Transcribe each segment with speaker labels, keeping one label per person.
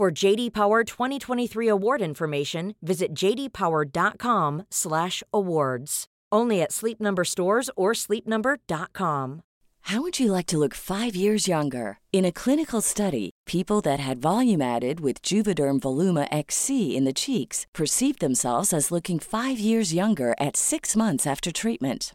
Speaker 1: For JD Power 2023 award information, visit jdpower.com/awards. Only at Sleep Number stores or sleepnumber.com.
Speaker 2: How would you like to look 5 years younger? In a clinical study, people that had volume added with Juvederm Voluma XC in the cheeks perceived themselves as looking 5 years younger at 6 months after treatment.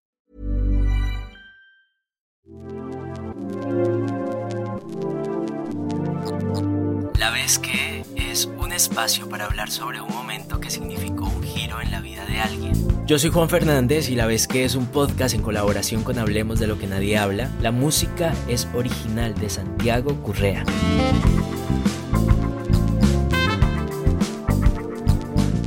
Speaker 3: La vez que es un espacio para hablar sobre un momento que significó un giro en la vida de alguien. Yo soy Juan Fernández y la vez que es un podcast en colaboración con Hablemos de lo que nadie habla. La música es original de Santiago Currea.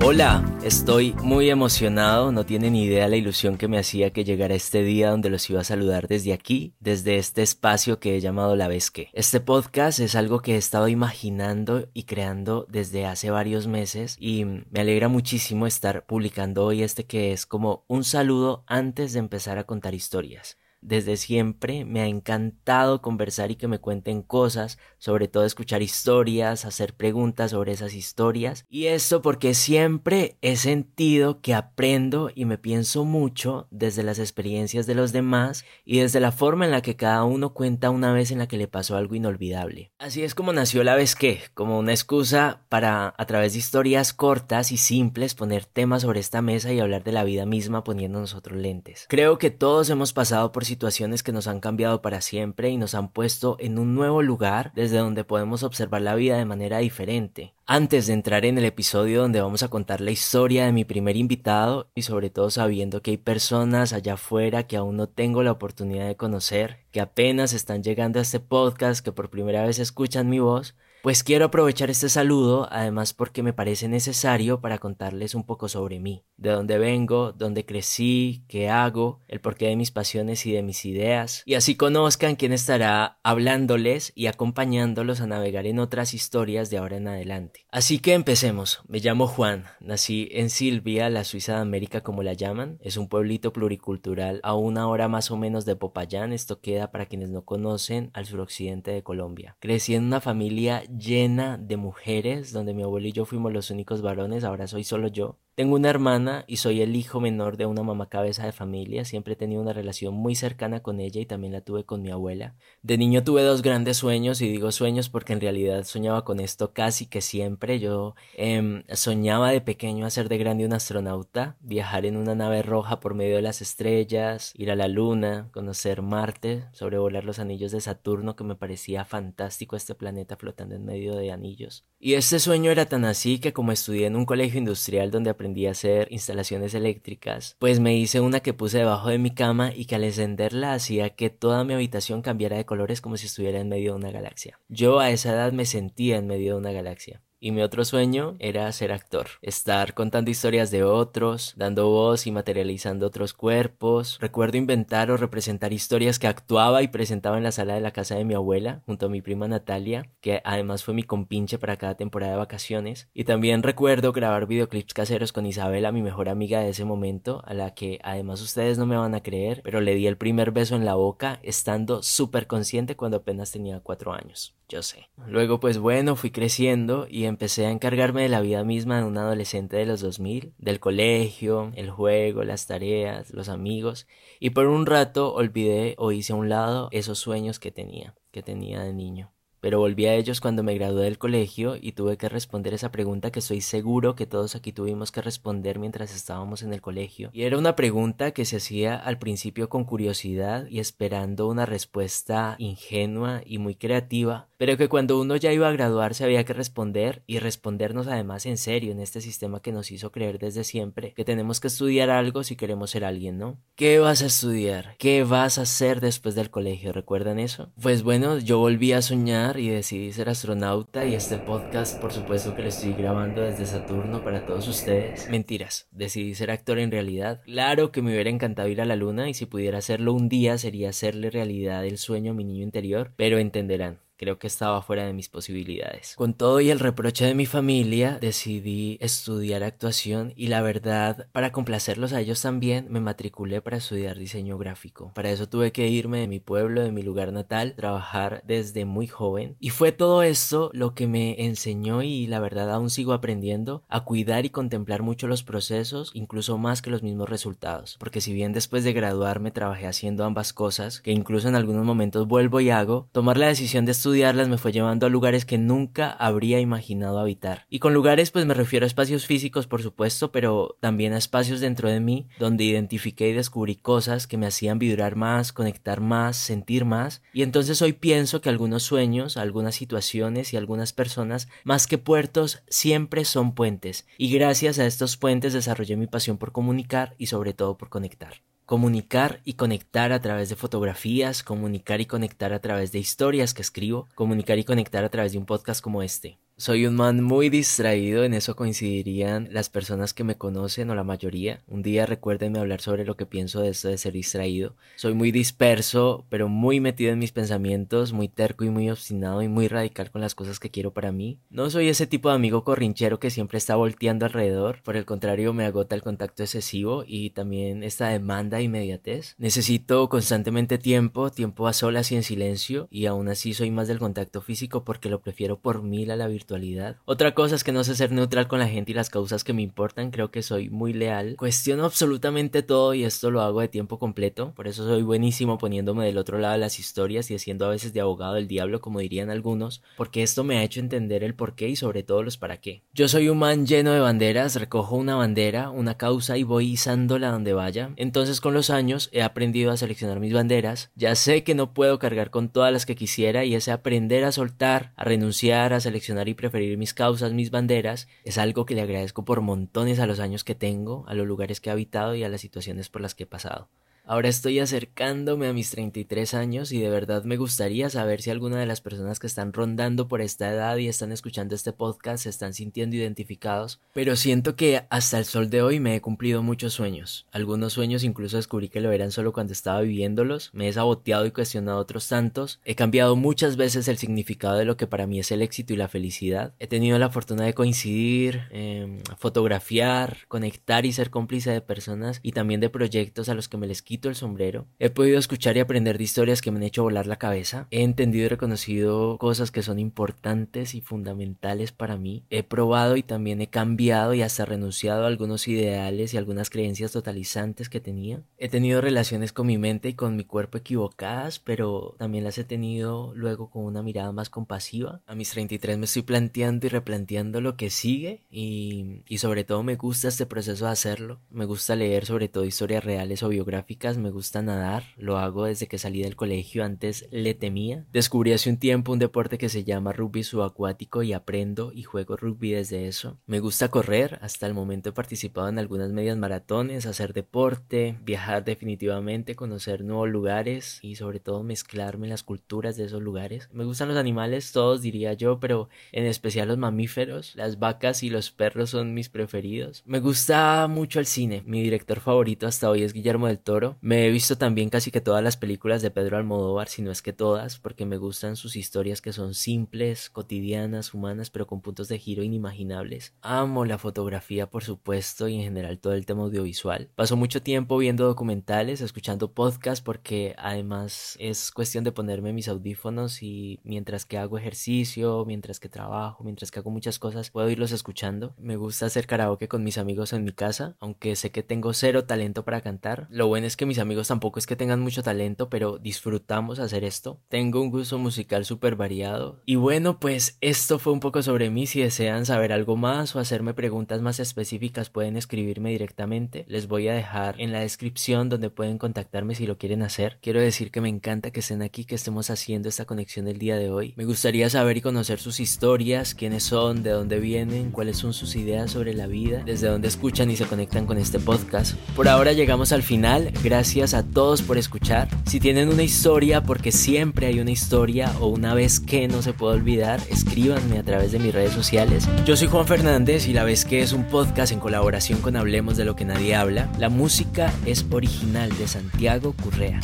Speaker 3: Hola, estoy muy emocionado, no tienen idea la ilusión que me hacía que llegara este día donde los iba a saludar desde aquí, desde este espacio que he llamado La Vez que. Este podcast es algo que he estado imaginando y creando desde hace varios meses y me alegra muchísimo estar publicando hoy este que es como un saludo antes de empezar a contar historias. Desde siempre me ha encantado conversar y que me cuenten cosas, sobre todo escuchar historias, hacer preguntas sobre esas historias. Y esto porque siempre he sentido que aprendo y me pienso mucho desde las experiencias de los demás y desde la forma en la que cada uno cuenta una vez en la que le pasó algo inolvidable. Así es como nació la vez que, como una excusa para a través de historias cortas y simples poner temas sobre esta mesa y hablar de la vida misma poniendo nosotros lentes. Creo que todos hemos pasado por situaciones que nos han cambiado para siempre y nos han puesto en un nuevo lugar desde donde podemos observar la vida de manera diferente. Antes de entrar en el episodio donde vamos a contar la historia de mi primer invitado y sobre todo sabiendo que hay personas allá afuera que aún no tengo la oportunidad de conocer, que apenas están llegando a este podcast, que por primera vez escuchan mi voz, pues quiero aprovechar este saludo, además porque me parece necesario para contarles un poco sobre mí, de dónde vengo, dónde crecí, qué hago, el porqué de mis pasiones y de mis ideas, y así conozcan quién estará hablándoles y acompañándolos a navegar en otras historias de ahora en adelante. Así que empecemos. Me llamo Juan, nací en Silvia, la Suiza de América como la llaman, es un pueblito pluricultural a una hora más o menos de Popayán, esto queda para quienes no conocen al suroccidente de Colombia. Crecí en una familia llena de mujeres, donde mi abuelo y yo fuimos los únicos varones, ahora soy solo yo. Tengo una hermana y soy el hijo menor de una mamá cabeza de familia. Siempre he tenido una relación muy cercana con ella y también la tuve con mi abuela. De niño tuve dos grandes sueños y digo sueños porque en realidad soñaba con esto casi que siempre. Yo em, soñaba de pequeño hacer de grande un astronauta, viajar en una nave roja por medio de las estrellas, ir a la luna, conocer Marte, sobrevolar los anillos de Saturno que me parecía fantástico este planeta flotando en medio de anillos. Y este sueño era tan así que como estudié en un colegio industrial donde aprendí a hacer instalaciones eléctricas, pues me hice una que puse debajo de mi cama y que al encenderla hacía que toda mi habitación cambiara de colores como si estuviera en medio de una galaxia. Yo a esa edad me sentía en medio de una galaxia. Y mi otro sueño era ser actor, estar contando historias de otros, dando voz y materializando otros cuerpos. Recuerdo inventar o representar historias que actuaba y presentaba en la sala de la casa de mi abuela, junto a mi prima Natalia, que además fue mi compinche para cada temporada de vacaciones. Y también recuerdo grabar videoclips caseros con Isabela, mi mejor amiga de ese momento, a la que además ustedes no me van a creer, pero le di el primer beso en la boca estando súper consciente cuando apenas tenía cuatro años yo sé. Luego, pues bueno, fui creciendo y empecé a encargarme de la vida misma de un adolescente de los 2000, del colegio, el juego, las tareas, los amigos, y por un rato olvidé o hice a un lado esos sueños que tenía, que tenía de niño pero volví a ellos cuando me gradué del colegio y tuve que responder esa pregunta que estoy seguro que todos aquí tuvimos que responder mientras estábamos en el colegio. Y era una pregunta que se hacía al principio con curiosidad y esperando una respuesta ingenua y muy creativa, pero que cuando uno ya iba a graduarse había que responder y respondernos además en serio en este sistema que nos hizo creer desde siempre que tenemos que estudiar algo si queremos ser alguien, ¿no? ¿Qué vas a estudiar? ¿Qué vas a hacer después del colegio? ¿Recuerdan eso? Pues bueno, yo volví a soñar y decidí ser astronauta y este podcast por supuesto que lo estoy grabando desde Saturno para todos ustedes. Mentiras, decidí ser actor en realidad. Claro que me hubiera encantado ir a la luna y si pudiera hacerlo un día sería hacerle realidad el sueño a mi niño interior, pero entenderán, Creo que estaba fuera de mis posibilidades. Con todo y el reproche de mi familia, decidí estudiar actuación y la verdad, para complacerlos a ellos también, me matriculé para estudiar diseño gráfico. Para eso tuve que irme de mi pueblo, de mi lugar natal, trabajar desde muy joven. Y fue todo esto lo que me enseñó y la verdad aún sigo aprendiendo a cuidar y contemplar mucho los procesos, incluso más que los mismos resultados. Porque si bien después de graduarme trabajé haciendo ambas cosas, que incluso en algunos momentos vuelvo y hago, tomar la decisión de estudiarlas me fue llevando a lugares que nunca habría imaginado habitar. Y con lugares pues me refiero a espacios físicos por supuesto, pero también a espacios dentro de mí donde identifiqué y descubrí cosas que me hacían vibrar más, conectar más, sentir más. Y entonces hoy pienso que algunos sueños, algunas situaciones y algunas personas, más que puertos, siempre son puentes. Y gracias a estos puentes desarrollé mi pasión por comunicar y sobre todo por conectar comunicar y conectar a través de fotografías, comunicar y conectar a través de historias que escribo, comunicar y conectar a través de un podcast como este. Soy un man muy distraído, en eso coincidirían las personas que me conocen o la mayoría. Un día recuérdenme hablar sobre lo que pienso de esto de ser distraído. Soy muy disperso, pero muy metido en mis pensamientos, muy terco y muy obstinado y muy radical con las cosas que quiero para mí. No soy ese tipo de amigo corrinchero que siempre está volteando alrededor, por el contrario me agota el contacto excesivo y también esta demanda de inmediatez. Necesito constantemente tiempo, tiempo a solas y en silencio y aún así soy más del contacto físico porque lo prefiero por mil a la virtualidad otra cosa es que no sé ser neutral con la gente y las causas que me importan, creo que soy muy leal. Cuestiono absolutamente todo y esto lo hago de tiempo completo, por eso soy buenísimo poniéndome del otro lado de las historias y haciendo a veces de abogado del diablo como dirían algunos, porque esto me ha hecho entender el por qué y sobre todo los para qué. Yo soy un man lleno de banderas, recojo una bandera, una causa y voy izándola donde vaya. Entonces con los años he aprendido a seleccionar mis banderas, ya sé que no puedo cargar con todas las que quisiera y ese aprender a soltar, a renunciar, a seleccionar y preferir mis causas, mis banderas, es algo que le agradezco por montones a los años que tengo, a los lugares que he habitado y a las situaciones por las que he pasado. Ahora estoy acercándome a mis 33 años y de verdad me gustaría saber si alguna de las personas que están rondando por esta edad y están escuchando este podcast se están sintiendo identificados, pero siento que hasta el sol de hoy me he cumplido muchos sueños. Algunos sueños incluso descubrí que lo eran solo cuando estaba viviéndolos, me he saboteado y cuestionado otros tantos, he cambiado muchas veces el significado de lo que para mí es el éxito y la felicidad, he tenido la fortuna de coincidir, em, fotografiar, conectar y ser cómplice de personas y también de proyectos a los que me les el sombrero. He podido escuchar y aprender de historias que me han hecho volar la cabeza. He entendido y reconocido cosas que son importantes y fundamentales para mí. He probado y también he cambiado y hasta renunciado a algunos ideales y algunas creencias totalizantes que tenía. He tenido relaciones con mi mente y con mi cuerpo equivocadas, pero también las he tenido luego con una mirada más compasiva. A mis 33 me estoy planteando y replanteando lo que sigue y, y sobre todo me gusta este proceso de hacerlo. Me gusta leer sobre todo historias reales o biográficas me gusta nadar, lo hago desde que salí del colegio, antes le temía. Descubrí hace un tiempo un deporte que se llama rugby subacuático y aprendo y juego rugby desde eso. Me gusta correr, hasta el momento he participado en algunas medias maratones, hacer deporte, viajar definitivamente, conocer nuevos lugares y sobre todo mezclarme las culturas de esos lugares. Me gustan los animales, todos diría yo, pero en especial los mamíferos, las vacas y los perros son mis preferidos. Me gusta mucho el cine, mi director favorito hasta hoy es Guillermo del Toro. Me he visto también casi que todas las películas de Pedro Almodóvar, si no es que todas, porque me gustan sus historias que son simples, cotidianas, humanas, pero con puntos de giro inimaginables. Amo la fotografía, por supuesto, y en general todo el tema audiovisual. Paso mucho tiempo viendo documentales, escuchando podcasts, porque además es cuestión de ponerme mis audífonos y mientras que hago ejercicio, mientras que trabajo, mientras que hago muchas cosas, puedo irlos escuchando. Me gusta hacer karaoke con mis amigos en mi casa, aunque sé que tengo cero talento para cantar. Lo bueno es que mis amigos tampoco es que tengan mucho talento, pero disfrutamos hacer esto. Tengo un gusto musical súper variado. Y bueno, pues esto fue un poco sobre mí. Si desean saber algo más o hacerme preguntas más específicas, pueden escribirme directamente. Les voy a dejar en la descripción donde pueden contactarme si lo quieren hacer. Quiero decir que me encanta que estén aquí, que estemos haciendo esta conexión el día de hoy. Me gustaría saber y conocer sus historias, quiénes son, de dónde vienen, cuáles son sus ideas sobre la vida, desde dónde escuchan y se conectan con este podcast. Por ahora llegamos al final. A todos por escuchar. Si tienen una historia, porque siempre hay una historia o una vez que no se puede olvidar, escríbanme a través de mis redes sociales. Yo soy Juan Fernández y la vez que es un podcast en colaboración con Hablemos de lo que nadie habla. La música es original de Santiago Currea.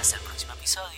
Speaker 3: Hasta el próximo episodio.